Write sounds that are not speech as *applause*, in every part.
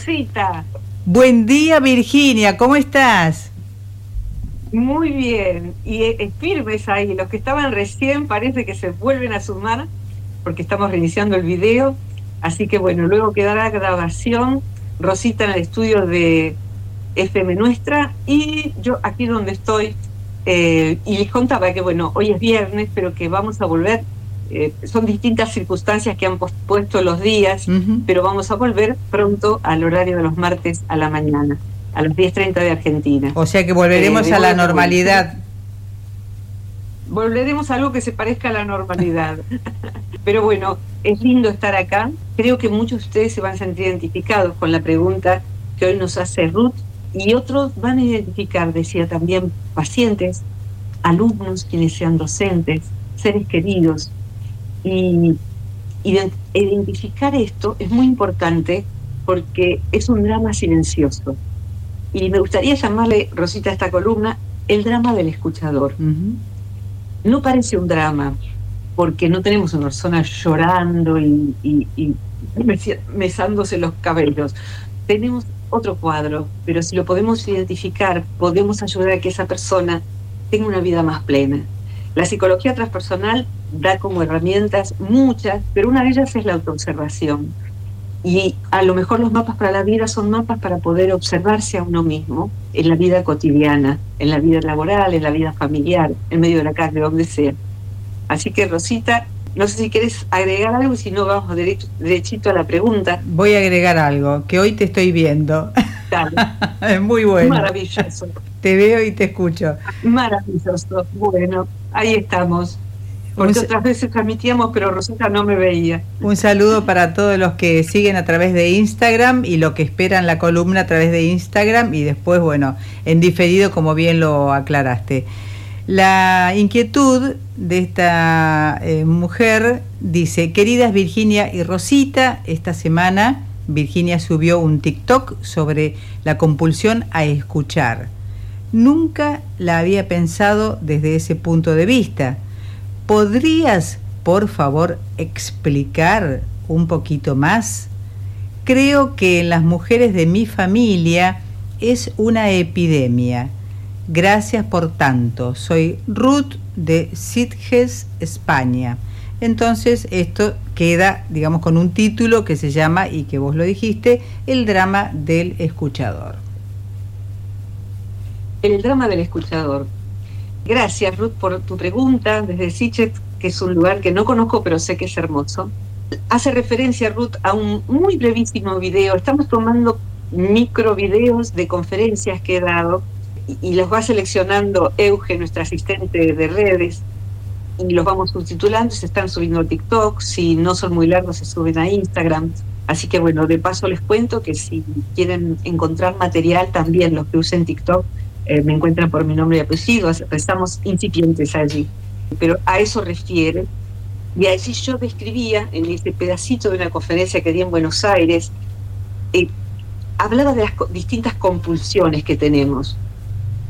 Rosita. Buen día, Virginia, ¿cómo estás? Muy bien, y eh, firmes ahí, los que estaban recién parece que se vuelven a sumar porque estamos reiniciando el video, así que bueno, luego quedará grabación, Rosita en el estudio de FM Nuestra y yo aquí donde estoy, eh, y les contaba que bueno, hoy es viernes, pero que vamos a volver eh, son distintas circunstancias que han puesto los días, pero vamos a volver pronto al horario de los martes a la mañana, a las 10.30 de Argentina. O sea que volveremos eh, a la normalidad. Volveremos a algo que se parezca a la normalidad. *laughs* pero bueno, es lindo estar acá. Creo que muchos de ustedes se van a sentir identificados con la pregunta que hoy nos hace Ruth y otros van a identificar, decía también, pacientes, alumnos, quienes sean docentes, seres queridos, y identificar esto es muy importante porque es un drama silencioso. Y me gustaría llamarle, Rosita, a esta columna, el drama del escuchador. No parece un drama, porque no tenemos una persona llorando y, y, *laughs* mesándose los cabellos. Tenemos otro cuadro, pero si lo podemos identificar, podemos ayudar a que esa persona tenga una vida más plena. La psicología transpersonal da como herramientas muchas, pero una de ellas es la autoobservación. Y a lo mejor los mapas para la vida son mapas para poder observarse a uno mismo en la vida cotidiana, en la vida laboral, en la vida familiar, en medio de la calle, donde sea. Así que Rosita, no sé si quieres agregar algo, si no vamos derecho, derechito a la pregunta. Voy a agregar algo, que hoy te estoy viendo. *laughs* es muy bueno. Maravilloso. Te veo y te escucho. Maravilloso. Bueno, ahí estamos. Porque otras veces transmitíamos, pero Rosita no me veía. Un saludo para todos los que siguen a través de Instagram y lo que esperan la columna a través de Instagram y después, bueno, en diferido, como bien lo aclaraste. La inquietud de esta eh, mujer dice, queridas Virginia y Rosita, esta semana Virginia subió un TikTok sobre la compulsión a escuchar. Nunca la había pensado desde ese punto de vista. ¿Podrías, por favor, explicar un poquito más? Creo que en las mujeres de mi familia es una epidemia. Gracias por tanto. Soy Ruth de Sitges, España. Entonces esto queda, digamos, con un título que se llama, y que vos lo dijiste, El drama del escuchador. El drama del escuchador. Gracias, Ruth, por tu pregunta desde Sitges, que es un lugar que no conozco, pero sé que es hermoso. Hace referencia, Ruth, a un muy brevísimo video. Estamos tomando micro videos de conferencias que he dado y, los va seleccionando Euge, nuestra asistente de redes, y los vamos subtitulando, se están subiendo a TikTok, si no son muy largos se suben a Instagram. Así que bueno, de paso les cuento que si quieren encontrar material también los que usen TikTok, eh, me encuentran por mi nombre y apellido, estamos incipientes allí. Pero a eso refiere. Y allí yo describía, en este pedacito de una conferencia que di en Buenos Aires, eh, hablaba de las distintas compulsiones que tenemos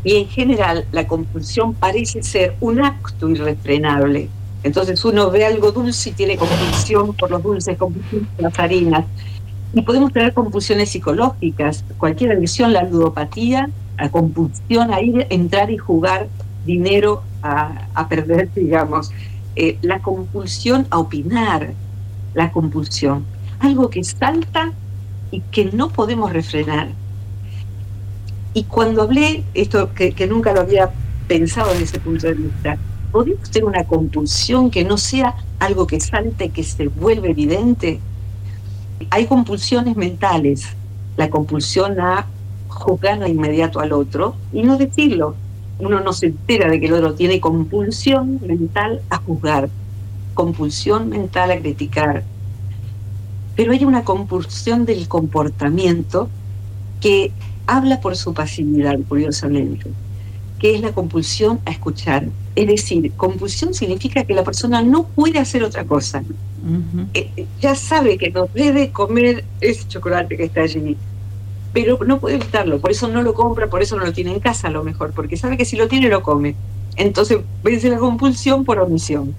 y en general la compulsión parece ser un acto irrefrenable. Entonces uno ve algo dulce y tiene compulsión por los dulces, compulsión por las harinas. Y podemos tener compulsiones psicológicas, cualquier adicción, la ludopatía, la compulsión a ir, entrar y jugar dinero a, perder, *laughs* digamos. Eh, la compulsión a opinar, la compulsión. Algo que salta y que no podemos refrenar. Y cuando hablé, esto que, nunca lo había pensado desde ese punto de vista, ¿podría tener una compulsión que no sea algo que salte, que se vuelve evidente? Hay compulsiones mentales, la compulsión a juzgar de inmediato al otro y no decirlo. Uno no se entera de que el otro tiene compulsión mental a juzgar, compulsión mental a criticar, pero hay una compulsión del comportamiento que habla por su pasividad, curiosamente, que es la compulsión a escuchar. Es decir, compulsión significa que la persona no puede hacer otra cosa. Eh, ya sabe que no debe comer ese chocolate que está allí, pero no puede evitarlo, por eso no lo compra, por eso no lo tiene en casa a lo mejor, porque sabe que si lo tiene lo come. Entonces vence la compulsión por omisión.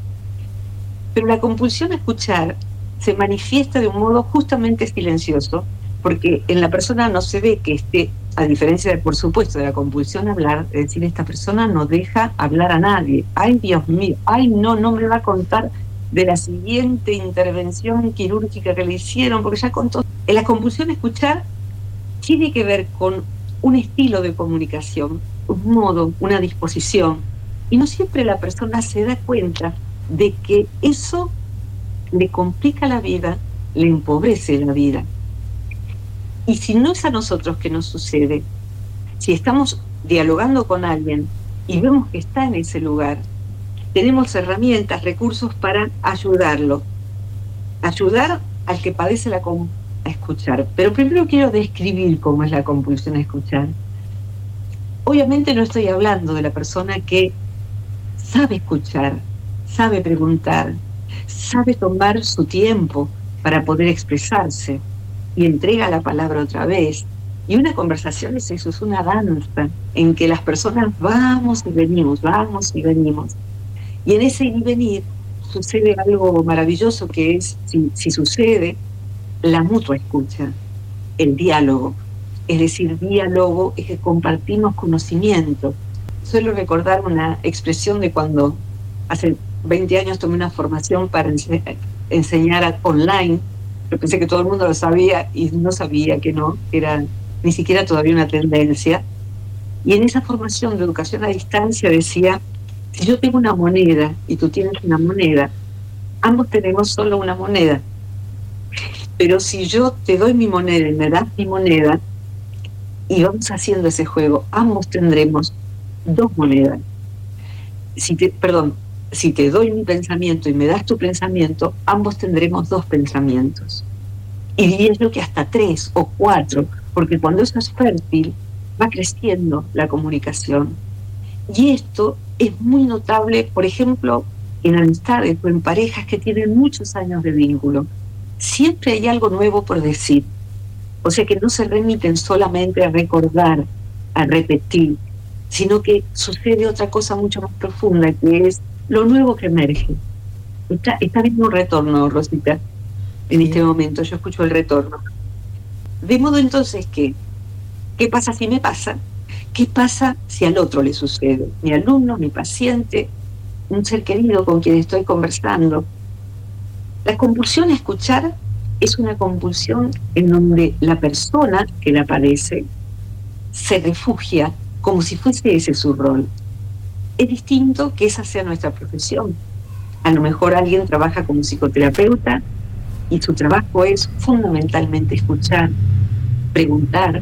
Pero la compulsión a escuchar se manifiesta de un modo justamente silencioso, porque en la persona no se ve que esté, a diferencia de, por supuesto, de la compulsión a hablar, es decir, esta persona no deja hablar a nadie. Ay, Dios mío, ay, no, no me va a contar de la siguiente intervención quirúrgica que le hicieron, porque ya contó. En la compulsión a escuchar tiene que ver con un estilo de comunicación, un modo, una disposición. Y no siempre la persona se da cuenta de que eso le complica la vida, le empobrece la vida. Y si no es a nosotros que nos sucede, si estamos dialogando con alguien y vemos que está en ese lugar, tenemos herramientas, recursos para ayudarlo. Ayudar al que padece la, a escuchar. Pero primero quiero describir cómo es la compulsión a escuchar. Obviamente no estoy hablando de la persona que sabe escuchar, sabe preguntar, sabe tomar su tiempo para poder expresarse y entrega la palabra otra vez. Y una conversación es eso, es una danza en que las personas vamos y venimos, vamos y venimos. Y en ese ir y venir sucede algo maravilloso que es, si, sucede, la mutua escucha, el diálogo. Es decir, diálogo es que compartimos conocimiento. Suelo recordar una expresión de cuando hace 20 años tomé una formación para enseñar online. Yo pensé que todo el mundo lo sabía y no sabía que no, era ni siquiera todavía una tendencia. Y en esa formación de educación a distancia decía, si yo tengo una moneda y tú tienes una moneda, ambos tenemos solo una moneda. Pero si yo te doy mi moneda y me das mi moneda, y vamos haciendo ese juego, ambos tendremos dos monedas. Si te, perdón, si te doy mi pensamiento y me das tu pensamiento, ambos tendremos dos pensamientos. Y diría yo que hasta tres o cuatro, porque cuando eso es fértil, va creciendo la comunicación. Y esto es muy notable, por ejemplo, en amistades o en parejas que tienen muchos años de vínculo siempre hay algo nuevo por decir. O sea que no se remiten solamente a recordar, a repetir, sino que sucede otra cosa mucho más profunda, que es lo nuevo que emerge. Está, está viendo un retorno, Rosita, en este momento. Yo escucho el retorno. De modo entonces que, ¿qué pasa si me pasa? ¿Qué pasa si al otro le sucede? Mi alumno, mi paciente, un ser querido con quien estoy conversando, la compulsión a escuchar es una compulsión en donde la persona que la padece se refugia como si fuese ese su rol. Es distinto que esa sea nuestra profesión. A lo mejor alguien trabaja como psicoterapeuta y su trabajo es fundamentalmente escuchar, preguntar,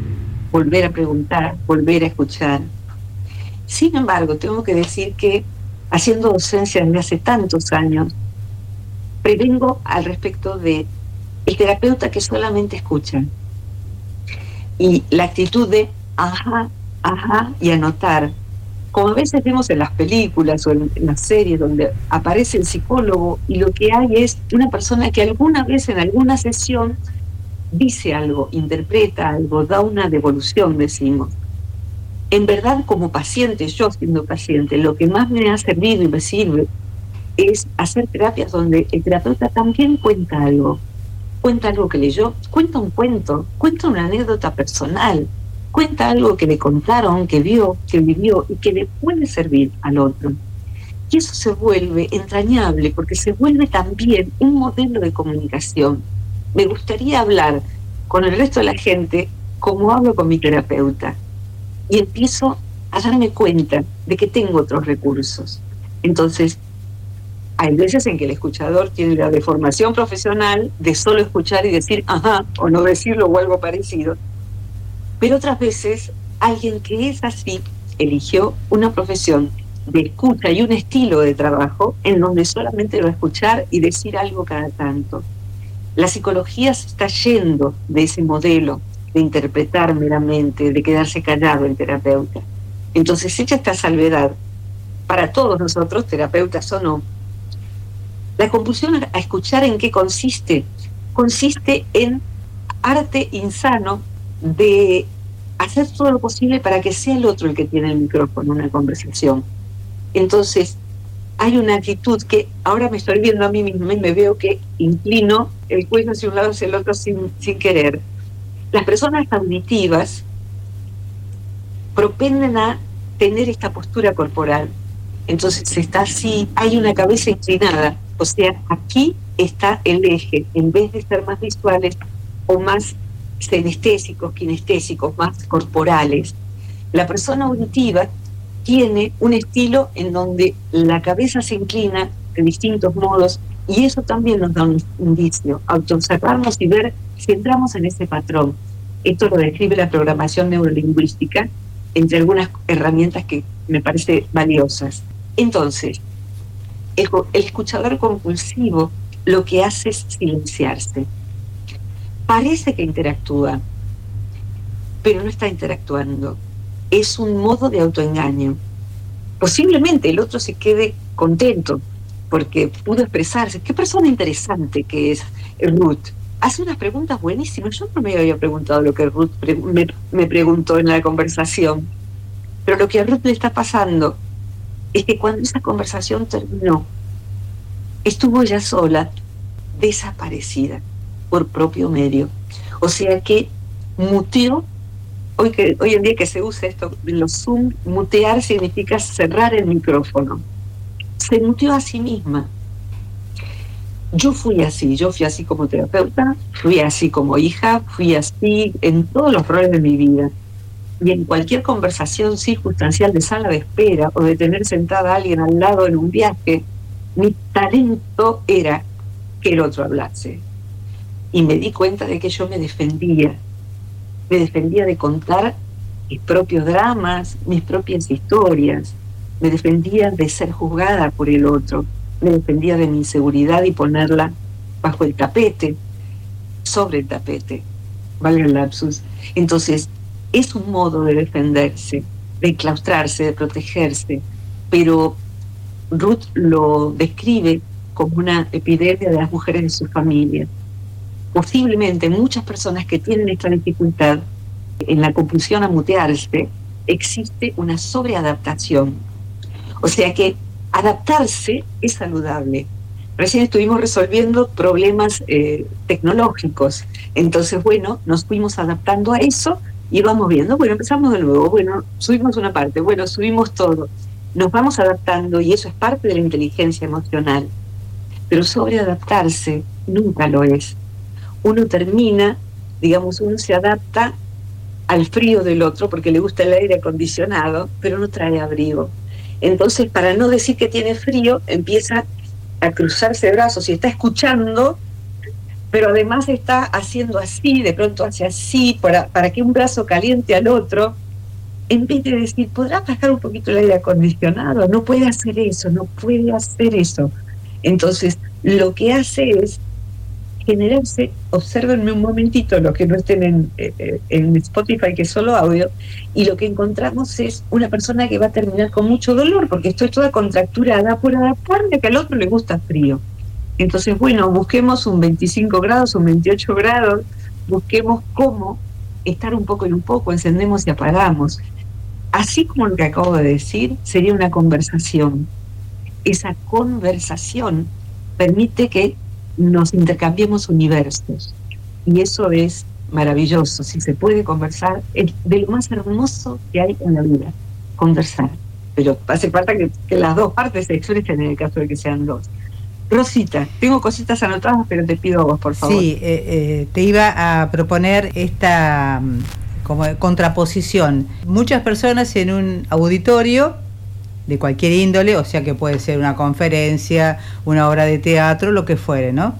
volver a preguntar, volver a escuchar. Sin embargo, tengo que decir que haciendo docencia desde hace tantos años, prevengo al respecto de el terapeuta que solamente escucha y la actitud de ajá, ajá y anotar. Como a veces vemos en las películas o en, las series donde aparece el psicólogo y lo que hay es una persona que alguna vez en alguna sesión dice algo, interpreta algo, da una devolución, decimos. En verdad, como paciente, yo siendo paciente, lo que más me ha servido y me sirve es hacer terapias donde el terapeuta también cuenta algo. Cuenta algo que leyó, cuenta un cuento, cuenta una anécdota personal, cuenta algo que le contaron, que vio, que vivió y que le puede servir al otro. Y eso se vuelve entrañable porque se vuelve también un modelo de comunicación. Me gustaría hablar con el resto de la gente como hablo con mi terapeuta. Y empiezo a darme cuenta de que tengo otros recursos. Entonces, hay veces en que el escuchador tiene la deformación profesional de solo escuchar y decir ajá o no decirlo o algo parecido. Pero otras veces alguien que es así eligió una profesión de escucha y un estilo de trabajo en donde solamente a escuchar y decir algo cada tanto. La psicología se está yendo de ese modelo de interpretar meramente, de quedarse callado el terapeuta. Entonces, hecha esta salvedad, para todos nosotros, terapeutas o no, la compulsión a escuchar en qué consiste. Consiste en arte insano de hacer todo lo posible para que sea el otro el que tiene el micrófono en una conversación. Entonces, hay una actitud que ahora me estoy viendo a mí misma y me veo que inclino el cuello hacia un lado hacia el otro sin, sin querer. Las personas auditivas propenden a tener esta postura corporal. Entonces está así, hay una cabeza inclinada. O sea, aquí está el eje, en vez de ser más visuales o más senestésicos, kinestésicos, más corporales. La persona auditiva tiene un estilo en donde la cabeza se inclina de distintos modos y eso también nos da un indicio, autoobservarnos y ver si entramos en ese patrón. Esto lo describe la programación neurolingüística, entre algunas herramientas que me parece valiosas. Entonces, el escuchador compulsivo lo que hace es silenciarse parece que interactúa, pero no está interactuando. Es un modo de autoengaño. Posiblemente el otro se quede contento porque pudo expresarse. Qué persona interesante que es Ruth. Hace unas preguntas buenísimas. Yo no me había preguntado lo que Ruth me, preguntó en la conversación. Pero lo que a Ruth le está pasando es que cuando esa conversación terminó, estuvo ella sola, desaparecida por propio medio. O sea que muteó, hoy, en día que se usa esto los Zoom, mutear significa cerrar el micrófono. Se muteó a sí misma. Yo fui así, yo fui así como terapeuta, fui así como hija, fui así en todos los roles de mi vida. Y en cualquier conversación circunstancial de sala de espera o de tener sentada a alguien al lado en un viaje, mi talento era que el otro hablase y me di cuenta de que yo me defendía. Me defendía de contar mis propios dramas, mis propias historias. Me defendía de ser juzgada por el otro. Me defendía de mi inseguridad y ponerla bajo el tapete, sobre el tapete, valga el lapsus. Entonces, es un modo de defenderse, de claustrarse, de protegerse, pero Ruth lo describe como una epidemia de las mujeres de su familia posiblemente muchas personas que tienen esta dificultad en la compulsión a mutearse, existe una sobreadaptación. O sea que adaptarse es saludable. Recién estuvimos resolviendo problemas eh, tecnológicos. Entonces, bueno, nos fuimos adaptando a eso y vamos viendo, bueno, empezamos de nuevo, bueno, subimos una parte, bueno, subimos todo. Nos vamos adaptando y eso es parte de la inteligencia emocional. Pero sobreadaptarse nunca lo es uno termina, digamos, uno se adapta al frío del otro porque le gusta el aire acondicionado, pero no trae abrigo. Entonces, para no decir que tiene frío, empieza a cruzarse brazos y está escuchando, pero además está haciendo así, de pronto hace así, para, para que un brazo caliente al otro, en vez de decir, ¿podrá bajar un poquito el aire acondicionado? No puede hacer eso, no puede hacer eso. Entonces, lo que hace es generarse, observenme un momentito lo que no estén en, eh, eh, en Spotify, que es solo audio, y lo que encontramos es una persona que va a terminar con mucho dolor, porque estoy toda contracturada por adaptarme que al otro le gusta frío. Entonces, bueno, busquemos un 25 grados, un 28 grados, busquemos cómo estar un poco y un poco, encendemos y apagamos. Así como lo que acabo de decir, sería una conversación. Esa conversación permite que nos intercambiemos universos. Y eso es maravilloso. Si se puede conversar, es de lo más hermoso que hay en la vida, conversar. Pero hace falta que, las dos partes se expresen en el caso de que sean dos. Rosita, tengo cositas anotadas, pero te pido a vos, por favor. Sí, eh, eh, te iba a proponer esta mm, como contraposición. Muchas personas en un auditorio de cualquier índole, o sea que puede ser una conferencia, una obra de teatro, lo que fuere, ¿no?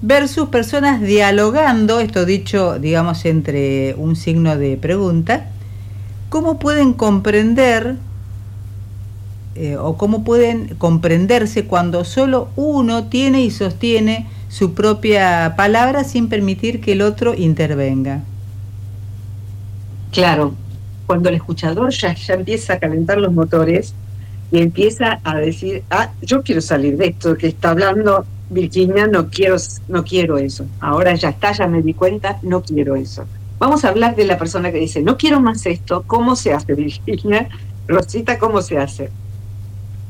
Versus personas dialogando, esto dicho, digamos, entre un signo de pregunta, ¿cómo pueden comprender eh, o cómo pueden comprenderse cuando solo uno tiene y sostiene su propia palabra sin permitir que el otro intervenga. Claro, cuando el escuchador ya, ya empieza a calentar los motores y empieza a decir, ah, yo quiero salir de esto que está hablando Virginia, no quiero, no quiero eso. Ahora ya está, ya me di cuenta, no quiero eso. Vamos a hablar de la persona que dice, no quiero más esto, ¿cómo se hace, Virginia? Rosita, ¿cómo se hace?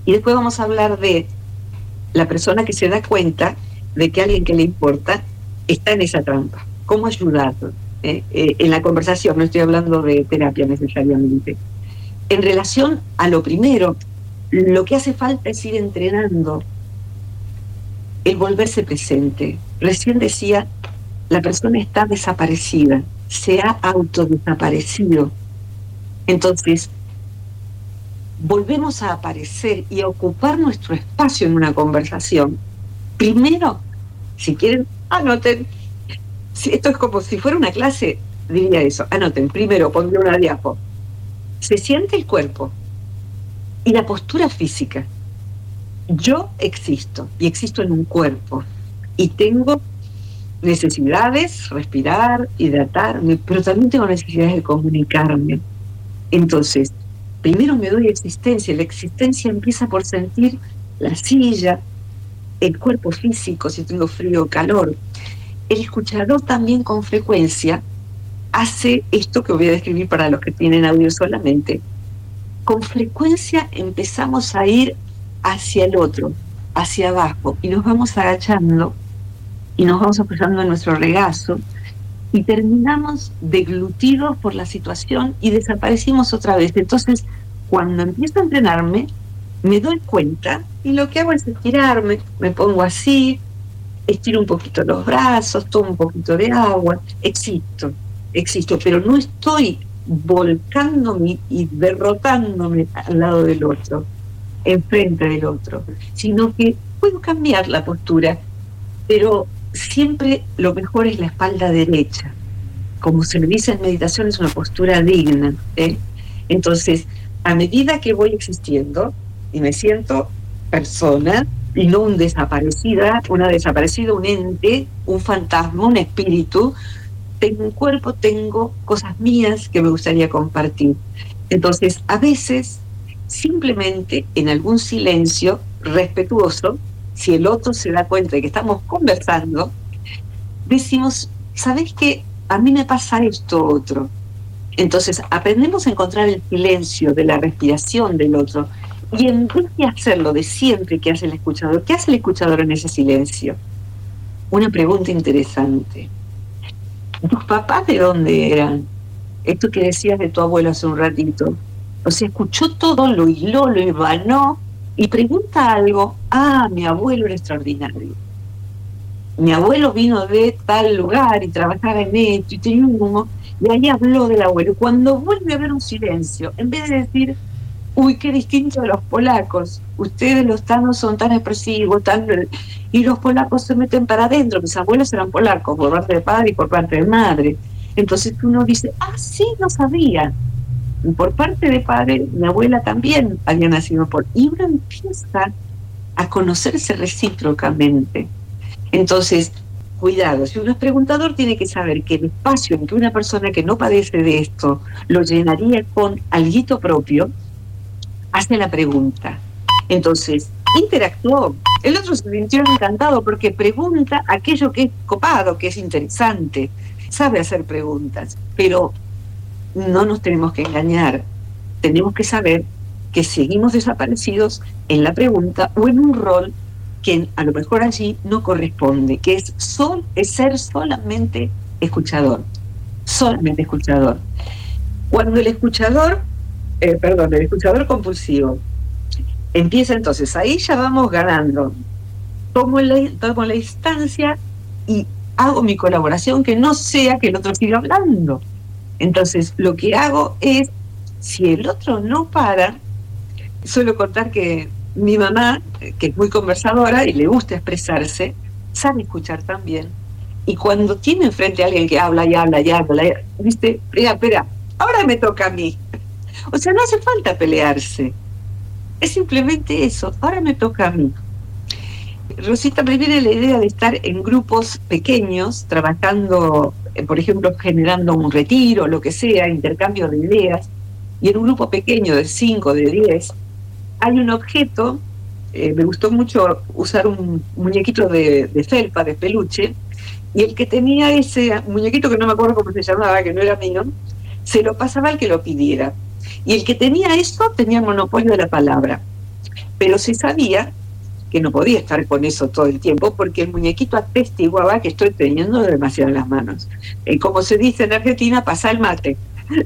Y después vamos a hablar de la persona que se da cuenta de que alguien que le importa está en esa trampa. ¿Cómo ayudarlo? Eh, eh, en la conversación, no estoy hablando de terapia necesariamente. En relación a lo primero, lo que hace falta es ir entrenando el volverse presente. Recién decía, la persona está desaparecida se ha autodesaparecido. Entonces, volvemos a aparecer y ocupar nuestro espacio en una conversación. Primero, si quieren, anoten. Si esto es como si fuera una clase, diría eso. Anoten, primero pondré una diapo. Se siente el cuerpo y la postura física. Yo existo y existo en un cuerpo y tengo necesidades, respirar, hidratarme, pero también tengo necesidades de comunicarme. Entonces, primero me doy existencia, la existencia empieza por sentir la silla, el cuerpo físico, si tengo frío o calor. El escuchador también con frecuencia hace esto que voy a describir para los que tienen audio solamente. Con frecuencia empezamos a ir hacia el otro, hacia abajo, y nos vamos agachando y nos vamos apoyando en nuestro regazo y terminamos deglutidos por la situación y desaparecimos otra vez. Entonces, cuando empiezo a entrenarme, me doy cuenta y lo que hago es estirarme, me pongo así, estiro un poquito los brazos, tomo un poquito de agua, existo, existo, pero no estoy volcándome y derrotándome al lado del otro, enfrente del otro, sino que puedo cambiar la postura, pero siempre lo mejor es la espalda derecha. Como se me dice en meditación, es una postura digna. ¿eh? Entonces, a medida que voy existiendo y me siento persona y no un desaparecida, una desaparecida, un ente, un fantasma, un espíritu, tengo un cuerpo, tengo cosas mías que me gustaría compartir. Entonces, a veces, simplemente en algún silencio respetuoso, si el otro se da cuenta de que estamos conversando, decimos, ¿sabes qué? A mí me pasa esto otro. Entonces, aprendemos a encontrar el silencio de la respiración del otro. Y en vez de hacerlo de siempre que hace el escuchador, ¿qué hace el escuchador en ese silencio? Una pregunta interesante. ¿Tus papás de dónde eran? Esto que decías de tu abuelo hace un ratito. O sea, escuchó todo, lo hiló, lo evanó y pregunta algo, ah, mi abuelo era extraordinario. Mi abuelo vino de tal lugar y trabajaba en esto y tenía un humo, y ahí habló del abuelo. Cuando vuelve a haber un silencio, en vez de decir, uy, qué distinto de los polacos, ustedes los tanos son tan expresivos, tan... y los polacos se meten para adentro, mis abuelos eran polacos por parte de padre y por parte de madre. Entonces uno dice, ah, sí, no sabía por parte de padre, mi abuela también había nacido por... Y uno empieza a conocerse recíprocamente. Entonces, cuidado, si uno es preguntador tiene que saber que el espacio en que una persona que no padece de esto lo llenaría con alguito propio, hace la pregunta. Entonces, interactuó. El otro se sintió encantado porque pregunta aquello que es copado, que es interesante. Sabe hacer preguntas, pero no nos tenemos que engañar. Tenemos que saber que seguimos desaparecidos en la pregunta o en un rol que a lo mejor allí no corresponde, que es, sol, es ser solamente escuchador, solamente escuchador. Cuando el escuchador, eh, perdón, el escuchador compulsivo empieza entonces, ahí ya vamos ganando. Tomo la, tomo la instancia y hago mi colaboración que no sea que el otro siga hablando. Entonces, lo que hago es, si el otro no para, suelo contar que mi mamá, que es muy conversadora y le gusta expresarse, sabe escuchar también. Y cuando tiene enfrente a alguien que habla y habla y habla, dice, espera, espera, ahora me toca a mí. O sea, no hace falta pelearse. Es simplemente eso. Ahora me toca a mí. Rosita, me viene la idea de estar en grupos pequeños, trabajando, eh, por ejemplo, generando un retiro, lo que sea, intercambio de ideas, y en un grupo pequeño de 5, de 10, hay un objeto, eh, me gustó mucho usar un muñequito de, de felpa, de peluche, y el que tenía ese muñequito que no me acuerdo cómo se llamaba, que no era mío, se lo pasaba al que lo pidiera. Y el que tenía eso tenía monopolio de la palabra. Pero se sabía que no podía estar con eso todo el tiempo porque el muñequito atestiguaba que estoy teniendo demasiado las manos. Eh, como se dice en Argentina, pasa el mate. *laughs*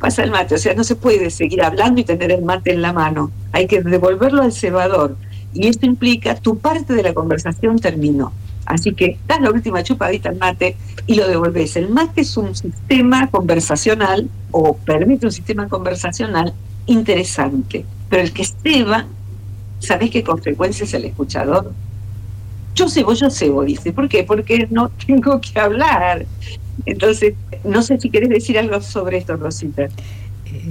pasa el mate, o sea, no se puede seguir hablando y tener el mate en la mano. Hay que devolverlo al cebador. Y esto implica tu parte de la conversación terminó. Así que das la última chupadita al mate y lo devolves. El mate es un sistema conversacional o permite un sistema conversacional interesante. Pero el que ceba ¿sabés qué consecuencias el escuchador? Yo cebo, yo cebo, dice. ¿Por qué? Porque no *laughs* tengo que hablar. Entonces, no sé si querés decir algo sobre esto, Rosita.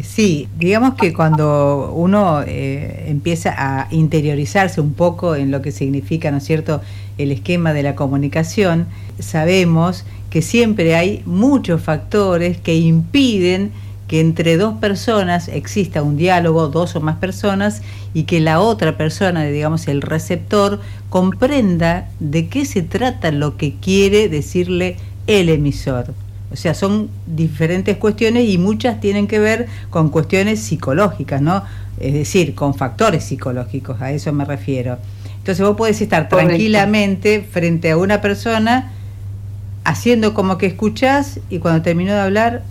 Sí, digamos que cuando uno eh, empieza a interiorizarse un poco en lo que significa, ¿no es cierto?, el esquema de la comunicación, sabemos que siempre hay muchos factores que impiden que entre dos personas exista un diálogo, dos o más personas, y que la otra persona, digamos el receptor, comprenda de qué se trata lo que quiere decirle el emisor. O sea, son diferentes cuestiones y muchas tienen que ver con cuestiones psicológicas, ¿no? Es decir, con factores psicológicos, a eso me refiero. Entonces vos podés estar tranquilamente frente a una persona haciendo como que escuchás y cuando terminó de hablar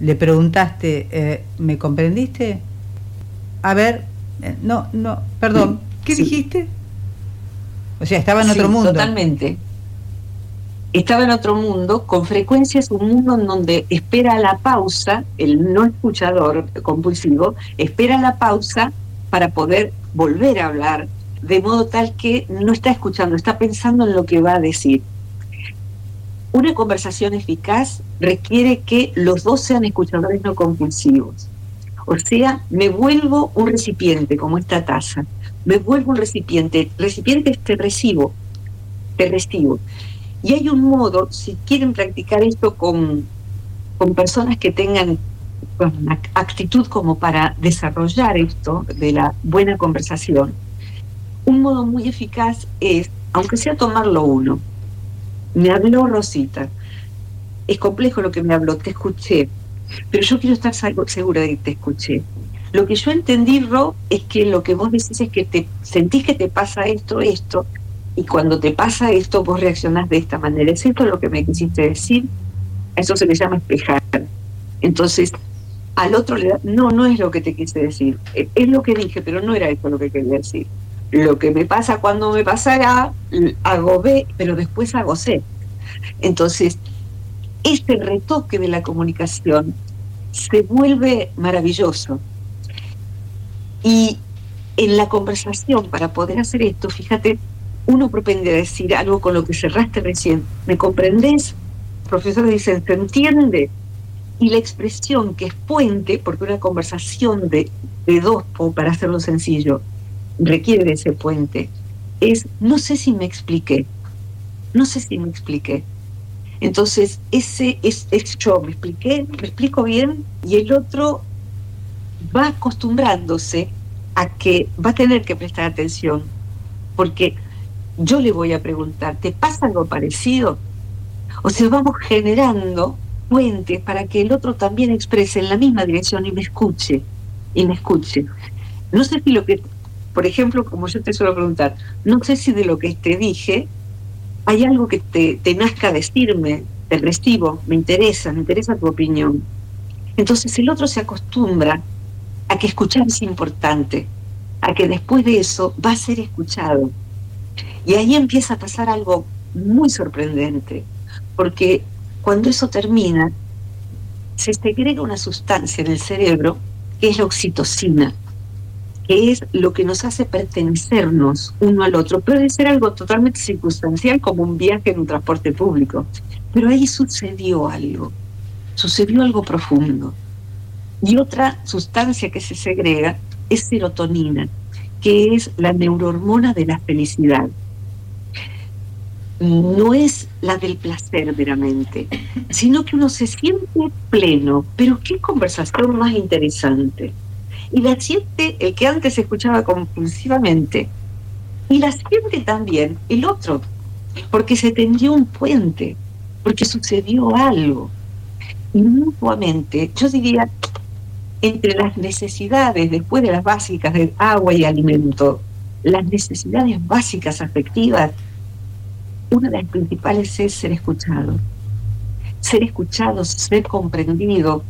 le preguntaste, eh, ¿me comprendiste? A ver, eh, no, no, perdón, ¿qué dijiste? O sea, estaba en otro mundo. Totalmente. Estaba en otro mundo, con frecuencia es un mundo en donde espera la pausa, el no escuchador compulsivo, espera la pausa para poder volver a hablar, de modo tal que no está escuchando, está pensando en lo que va a decir. Una conversación eficaz requiere que los dos sean escuchadores no compulsivos. O sea, me vuelvo un recipiente, como esta taza. Me vuelvo un recipiente. Recipiente es te recibo. Te recibo. Y hay un modo, si quieren practicar esto con, con personas que tengan una actitud como para desarrollar esto de la buena conversación, un modo muy eficaz es, aunque sea tomarlo uno, me habló Rosita. Es complejo lo que me habló, te escuché. Pero yo quiero estar segura de que te escuché. Lo que yo entendí, Ro, es que lo que vos decís es que te sentís que te pasa esto, esto, y cuando te pasa esto, vos reaccionás de esta manera. ¿Es esto lo que me quisiste decir? Eso se le llama espejar. Entonces, al otro le da, no, no es lo que te quise decir. Es lo que dije, pero no era esto lo que quería decir. Lo que me pasa cuando me pasa hago B, pero después hago C. Entonces, este retoque de la comunicación se vuelve maravilloso. Y en la conversación, para poder hacer esto, fíjate, uno propende decir algo con lo que cerraste recién. ¿Me comprendés? Profesor dice, ¿se entiende? Y la expresión que es puente, porque una conversación de, de dos, para hacerlo sencillo, requiere ese puente es, no sé si me expliqué, no sé si me expliqué. Entonces, ese es, es yo, me expliqué, me explico bien, y el otro va acostumbrándose a que va a tener que prestar atención, porque yo le voy a preguntar, ¿te pasa algo parecido? O sea, vamos generando puentes para que el otro también exprese en la misma dirección y me escuche, y me escuche. No sé si lo que por ejemplo, como yo te suelo preguntar, no sé si de lo que te dije hay algo que te, te nazca decirme, te recibo, me interesa, me interesa tu opinión. Entonces el otro se acostumbra a que escuchar es importante, a que después de eso va a ser escuchado. Y ahí empieza a pasar algo muy sorprendente, porque cuando eso termina, se segrega una sustancia en el cerebro que es la oxitocina que es lo que nos hace pertenecernos uno al otro. Puede ser algo totalmente circunstancial como un viaje en un transporte público, pero ahí sucedió algo, sucedió algo profundo. Y otra sustancia que se segrega es serotonina, que es la neurohormona de la felicidad. No es la del placer meramente, sino que uno se siente pleno. Pero qué conversación más interesante. Y la siente el que antes escuchaba compulsivamente, y la siente también el otro, porque se tendió un puente, porque sucedió algo. Y mutuamente, yo diría, entre las necesidades, después de las básicas de agua y alimento, las necesidades básicas afectivas, una de las principales es ser escuchado. Ser escuchado, ser comprendido,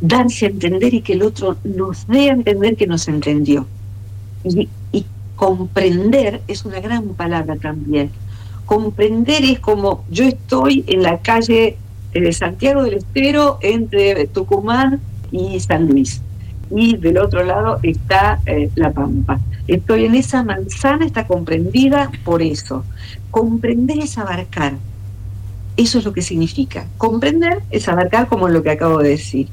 darse a entender y que el otro nos dé a entender que nos entendió. Y, y comprender es una gran palabra también. Comprender es como yo estoy en la calle de Santiago del Estero entre Tucumán y San Luis. Y del otro lado está eh, La Pampa. Estoy en esa manzana, está comprendida por eso. Comprender es abarcar. Eso es lo que significa. Comprender es abarcar como lo que acabo de decir.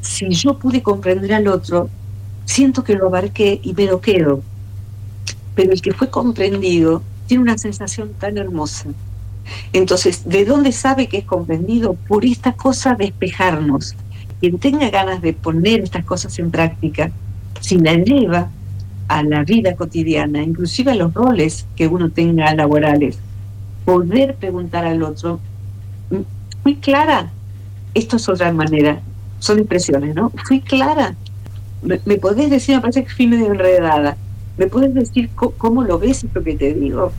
Si yo pude comprender al otro, siento que lo abarqué y me lo quedo. Pero el que fue comprendido tiene una sensación tan hermosa. Entonces, ¿de dónde sabe que es comprendido? Por esta cosa de despejarnos quien tenga ganas de poner estas cosas en práctica, si la lleva a la vida cotidiana, inclusive a los roles que uno tenga laborales, poder preguntar al otro, ¿fui clara? Esto es otra manera, son impresiones, ¿no? ¿Fui clara? ¿Me, podés decir, me parece que fui medio enredada, ¿me puedes decir cómo lo ves esto que te digo?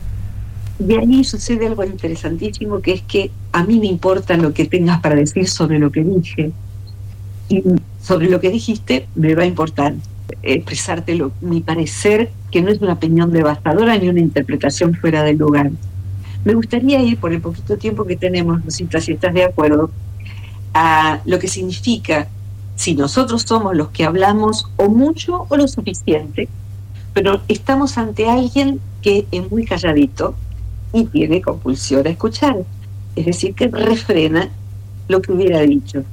Y ahí sucede algo interesantísimo, que es que a mí me importa lo que tengas para decir sobre lo que dije, y sobre lo que dijiste, me va a importar expresarte mi parecer, que no es una opinión devastadora ni una interpretación fuera del lugar. Me gustaría ir, por el poquito tiempo que tenemos, Rosita, si estás de acuerdo, a lo que significa si nosotros somos los que hablamos o mucho o lo suficiente, pero estamos ante alguien que es muy calladito y tiene compulsión a escuchar. Es decir, que refrena lo que hubiera dicho.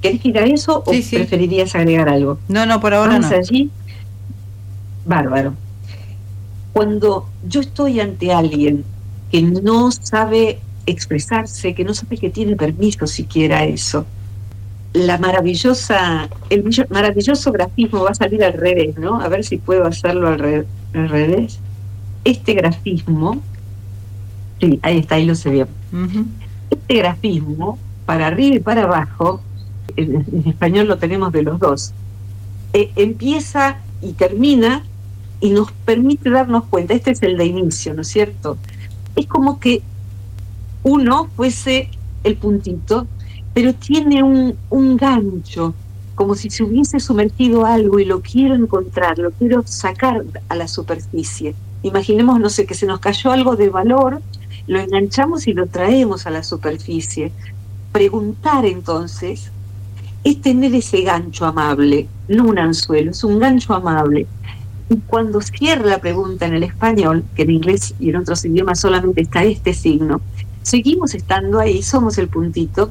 ¿Querés ir a eso o preferirías agregar algo? No, no, por ahora Vamos allí. Bárbaro. Cuando yo estoy ante alguien que no sabe expresarse, que no sabe que tiene permiso siquiera eso, la maravillosa, el maravilloso grafismo va a salir al revés, ¿no? A ver si puedo hacerlo al, revés. Este grafismo, sí, ahí está, ahí lo se ve. Este grafismo, para arriba y para abajo, en, español lo tenemos de los dos, eh, empieza y termina y nos permite darnos cuenta, este es el de inicio, ¿no es cierto? Es como que uno fuese el puntito, pero tiene un, un gancho, como si se hubiese sumergido algo y lo quiero encontrar, lo quiero sacar a la superficie. Imaginemos, no sé, que se nos cayó algo de valor, lo enganchamos y lo traemos a la superficie. Preguntar entonces es tener ese gancho amable, no un anzuelo, es un gancho amable. Y cuando cierra la pregunta en el español, que en inglés y en otros idiomas solamente está este signo, seguimos estando ahí, somos el puntito,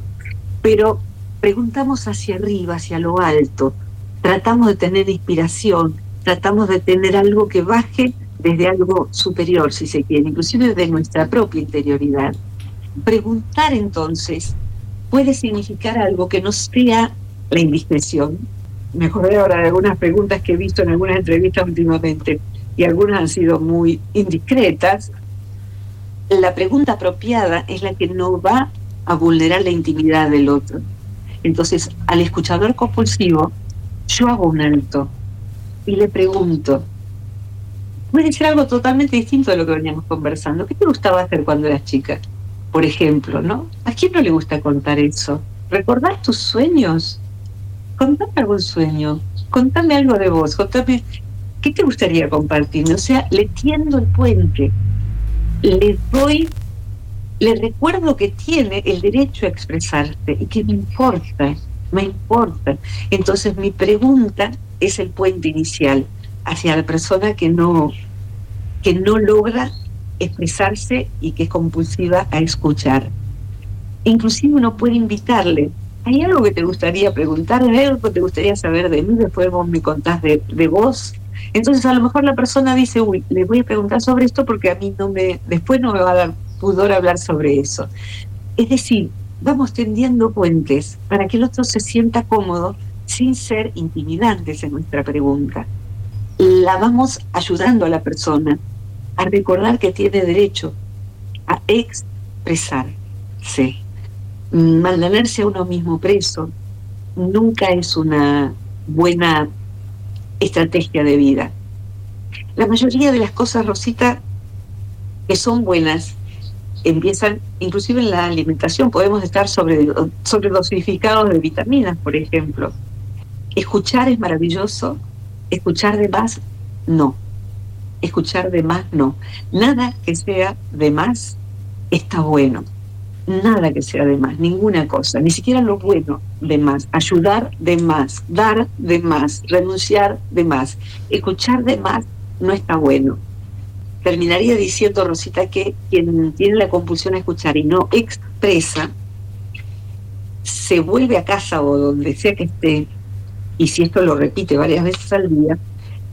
pero preguntamos hacia arriba, hacia lo alto, tratamos de tener inspiración, tratamos de tener algo que baje desde algo superior, si se quiere, inclusive de nuestra propia interioridad. Preguntar entonces puede significar algo que no sea la indiscreción. Me acordé ahora algunas preguntas que he visto en algunas entrevistas últimamente y algunas han sido muy indiscretas. La pregunta apropiada es la que no va a vulnerar la intimidad del otro. Entonces, al escuchador compulsivo, yo hago un alto y le pregunto, puede ser algo totalmente distinto de lo que veníamos conversando. ¿Qué te gustaba hacer cuando eras chica? por ejemplo, ¿no? ¿A quién no le gusta contar eso? ¿Recordar tus sueños? Contame algún sueño, contame algo de vos, contame qué te gustaría compartirme. O sea, le tiendo el puente, le doy, le recuerdo que tiene el derecho a expresarte y que me importa, me importa. Entonces mi pregunta es el puente inicial hacia la persona que no, que no logra expresarse y que es compulsiva a escuchar. Inclusive uno puede invitarle, ¿hay algo que te gustaría preguntar? ¿Hay algo que te gustaría saber de mí? Después vos me contás de, vos. Entonces a lo mejor la persona dice, uy, le voy a preguntar sobre esto porque a mí no me, después no me va a dar pudor hablar sobre eso. Es decir, vamos tendiendo puentes para que el otro se sienta cómodo sin ser intimidantes en nuestra pregunta. La vamos ayudando a la persona a recordar que tiene derecho a expresarse. Mantenerse a uno mismo preso nunca es una buena estrategia de vida. La mayoría de las cosas, Rosita, que son buenas, empiezan, inclusive en la alimentación, podemos estar sobre, sobredosificados de vitaminas, por ejemplo. Escuchar es maravilloso, escuchar de más, no. Escuchar de más, no. Nada que sea de más está bueno. Nada que sea de más, ninguna cosa, ni siquiera lo bueno de más. Ayudar de más, dar de más, renunciar de más. Escuchar de más no está bueno terminaría diciendo, Rosita, que quien tiene la compulsión a escuchar y no expresa, se vuelve a casa o donde sea que esté, y si esto lo repite varias veces al día,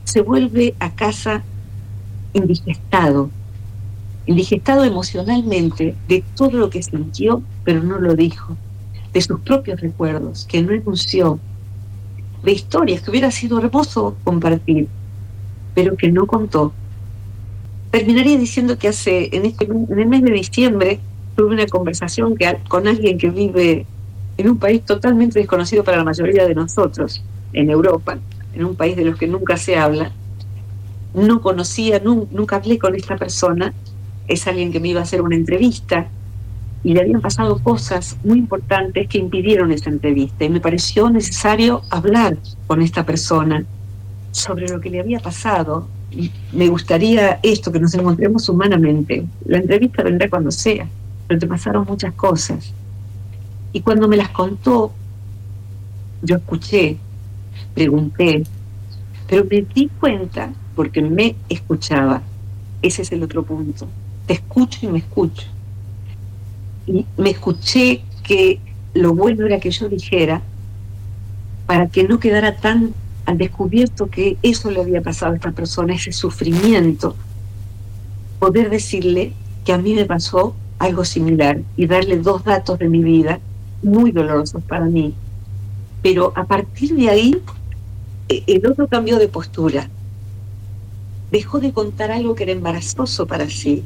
se vuelve a casa indigestado, indigestado emocionalmente de todo lo que sintió, pero no lo dijo, de sus propios recuerdos, que no enunció, de historias que hubiera sido hermoso compartir, pero que no contó. Terminaría diciendo que hace en, este, en el mes de diciembre tuve una conversación que, con alguien que vive en un país totalmente desconocido para la mayoría de nosotros, en Europa, en un país de los que nunca se habla. No conocía, nunca hablé con esta persona, es alguien que me iba a hacer una entrevista y le habían pasado cosas muy importantes que impidieron esa entrevista y me pareció necesario hablar con esta persona sobre lo que le había pasado me gustaría esto, que nos encontremos humanamente. La entrevista vendrá cuando sea, pero te pasaron muchas cosas. Y cuando me las contó, yo escuché, pregunté, pero me di cuenta porque me escuchaba. Ese es el otro punto. Te escucho y me escucho. Y me escuché que lo bueno era que yo dijera para que no quedara tan han descubierto que eso le había pasado a esta persona, ese sufrimiento, poder decirle que a mí me pasó algo similar y darle dos datos de mi vida muy dolorosos para mí. Pero a partir de ahí, e-, el otro cambió de postura. Dejó de contar algo que era embarazoso para sí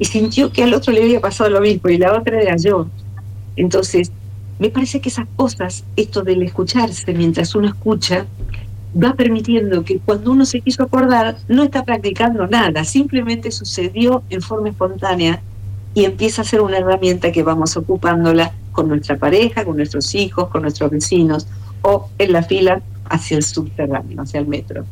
y sintió que al otro le había pasado lo mismo y la otra era yo. Entonces, me parece que esas cosas, esto del escucharse mientras uno escucha, va permitiendo que cuando uno se quiso acordar, no está practicando nada, simplemente sucedió en forma espontánea y empieza a ser una herramienta que vamos ocupándola con nuestra pareja, con nuestros hijos, con nuestros vecinos o en la fila hacia el subterráneo, hacia el metro.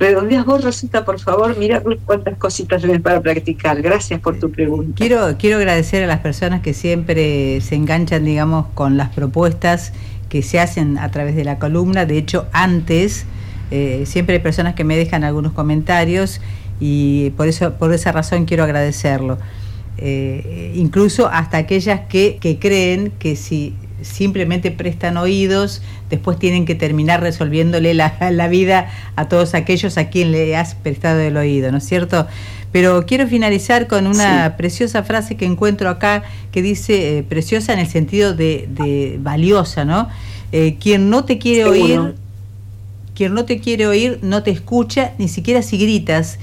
Redondeas vos, Rosita, por favor, mira cuántas cositas tienes para practicar. Gracias por tu pregunta. Quiero, quiero agradecer a las personas que siempre se enganchan, digamos, con las propuestas que se hacen a través de la columna. De hecho, antes eh, siempre hay personas que me dejan algunos comentarios y por eso, por esa razón quiero agradecerlo. Eh, incluso hasta aquellas que, que creen que si simplemente prestan oídos, después tienen que terminar resolviéndole *laughs* la, vida a todos aquellos a quien le has prestado el oído, ¿no es cierto? Pero quiero finalizar con una preciosa frase que encuentro acá que dice, eh, preciosa en el sentido de, valiosa, ¿no? Eh, quien no te quiere oír, quien no te quiere oír no te escucha, ni siquiera si gritas.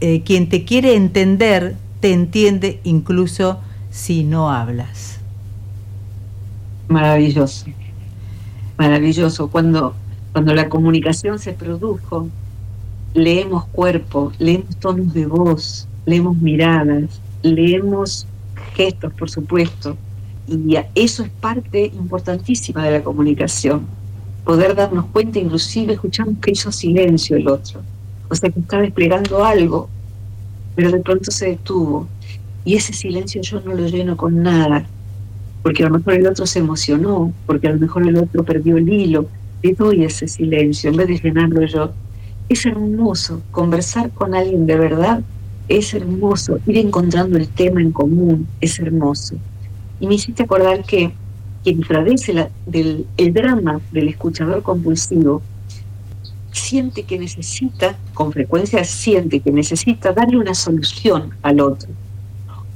Eh, quien te quiere entender, te entiende incluso si no hablas. Maravilloso, maravilloso. Cuando, cuando la comunicación se produjo, leemos cuerpo, leemos tonos de voz, leemos miradas, leemos gestos, por supuesto. Y eso es parte importantísima de la comunicación. Poder darnos cuenta, inclusive escuchamos que hizo silencio el otro. O sea, que estaba desplegando algo, pero de pronto se detuvo. Y ese silencio yo no lo lleno con nada, porque a lo mejor el otro se emocionó, porque a lo mejor el otro perdió el hilo. Le doy ese silencio en vez de llenarlo yo. Es hermoso conversar con alguien de verdad, es hermoso ir encontrando el tema en común, es hermoso. Y me hiciste acordar que quien travese el drama del escuchador compulsivo siente que necesita, con frecuencia siente que necesita darle una solución al otro,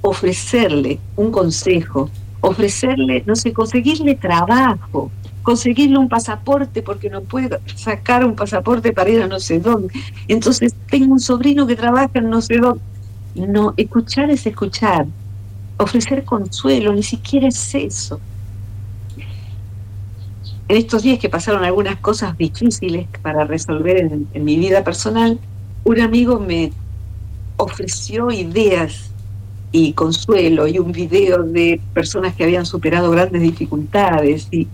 ofrecerle un consejo, ofrecerle, no sé, conseguirle trabajo, conseguirle un pasaporte porque no puede sacar un pasaporte para ir a no sé dónde. Entonces, tengo un sobrino que trabaja en no sé dónde. No, escuchar es escuchar. Ofrecer consuelo, ni siquiera es eso. En estos días que pasaron algunas cosas difíciles para resolver en, en mi vida personal, un amigo me ofreció ideas y consuelo y un video de personas que habían superado grandes dificultades y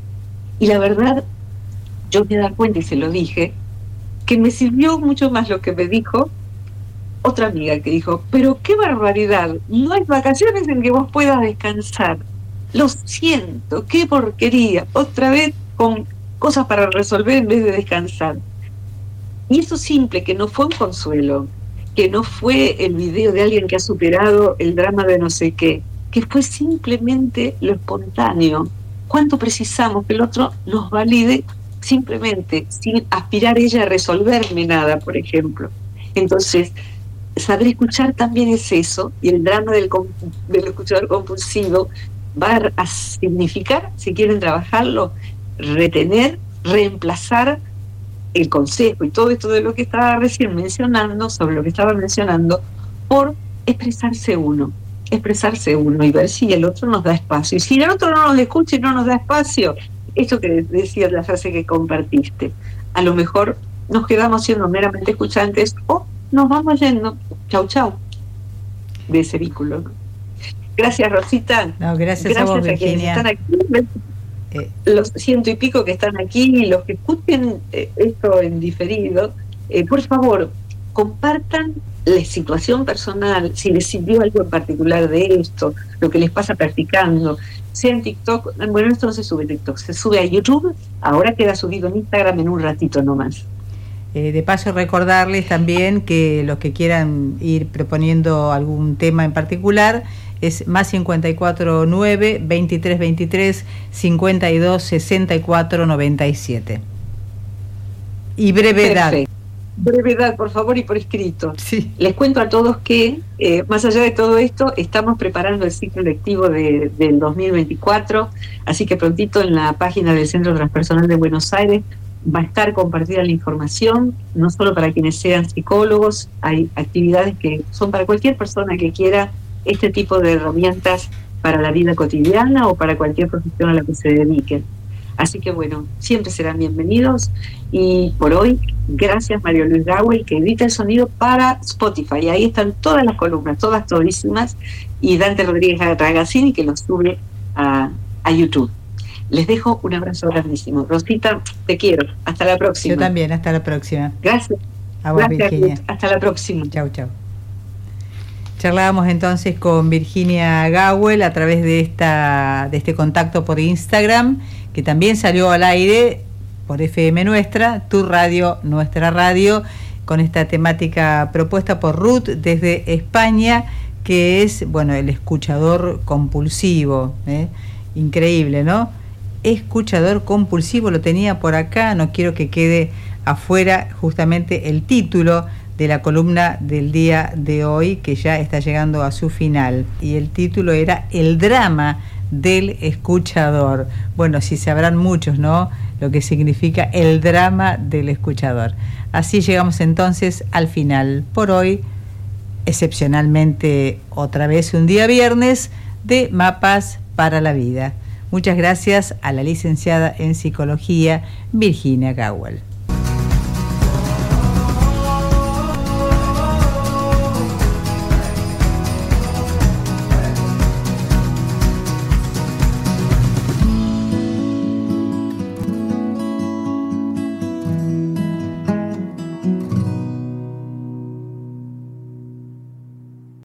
y la verdad, yo me da cuenta y se lo dije, que me sirvió mucho más lo que me dijo otra amiga que dijo, pero qué barbaridad, no hay vacaciones en que vos puedas descansar. Lo siento, qué porquería, otra vez con cosas para resolver en vez de descansar. Y eso simple, que no fue un consuelo, que no fue el video de alguien que ha superado el drama de no sé qué, que fue simplemente lo espontáneo, cuánto precisamos que el otro nos valide simplemente, sin aspirar ella a resolverme nada, por ejemplo. Entonces, saber escuchar también es eso, y el drama del, del escuchador compulsivo va a significar, si quieren trabajarlo, retener, reemplazar el consejo y todo esto de lo que estaba recién mencionando, sobre lo que estaba mencionando, por expresarse uno expresarse uno y ver si el otro nos da espacio. Y si el otro no nos escucha y no nos da espacio, esto que decías, la frase que compartiste, a lo mejor nos quedamos siendo meramente escuchantes o nos vamos yendo, chau chau, de ese vínculo. Gracias, Rosita. No, gracias, a, vos, Virginia. están aquí, eh. los ciento y pico que están aquí los que escuchen eh, esto en diferido, eh, por favor, compartan la situación personal, si les sirvió algo en particular de esto, lo que les pasa practicando, sea en TikTok, bueno, esto no se sube en TikTok, se sube a YouTube, ahora queda subido en Instagram en un ratito nomás. Eh, de paso recordarles también que los que quieran ir proponiendo algún tema en particular es más 549 2323 52 64 97. Y brevedad brevedad, por favor, y por escrito. Les cuento a todos que, eh, más allá de todo esto, estamos preparando el ciclo lectivo de, del 2024, así que prontito en la página del Centro Transpersonal de Buenos Aires va a estar compartida la información, no solo para quienes sean psicólogos, hay actividades que son para cualquier persona que quiera este tipo de herramientas para la vida cotidiana o para cualquier profesión a la que se dediquen. Así que bueno, siempre serán bienvenidos y por hoy, gracias Mario Luis Gawel que edita el sonido para Spotify. Ahí están todas las columnas, todas todísimas, y Dante Rodríguez Ragacini que los sube a, YouTube. Les dejo un abrazo grandísimo. Rosita, te quiero. Hasta la próxima. Yo también, hasta la próxima. Gracias. A vos, Virginia. Hasta la próxima. Chau, chau. Charlábamos entonces con Virginia Gawel a través de, esta, de este contacto por Instagram que también salió al aire por FM Nuestra, tu radio, nuestra radio, con esta temática propuesta por Ruth desde España, que es, bueno, el escuchador compulsivo. ¿eh? Increíble, ¿no? Escuchador compulsivo, lo tenía por acá, no quiero que quede afuera justamente el título de la columna del día de hoy, que ya está llegando a su final. Y el título era El drama del escuchador. Bueno, si sabrán muchos, ¿no? Lo que significa el drama del escuchador. Así llegamos entonces al final. Por hoy, excepcionalmente otra vez un día viernes de Mapas para la Vida. Muchas gracias a la licenciada en psicología Virginia Gowell.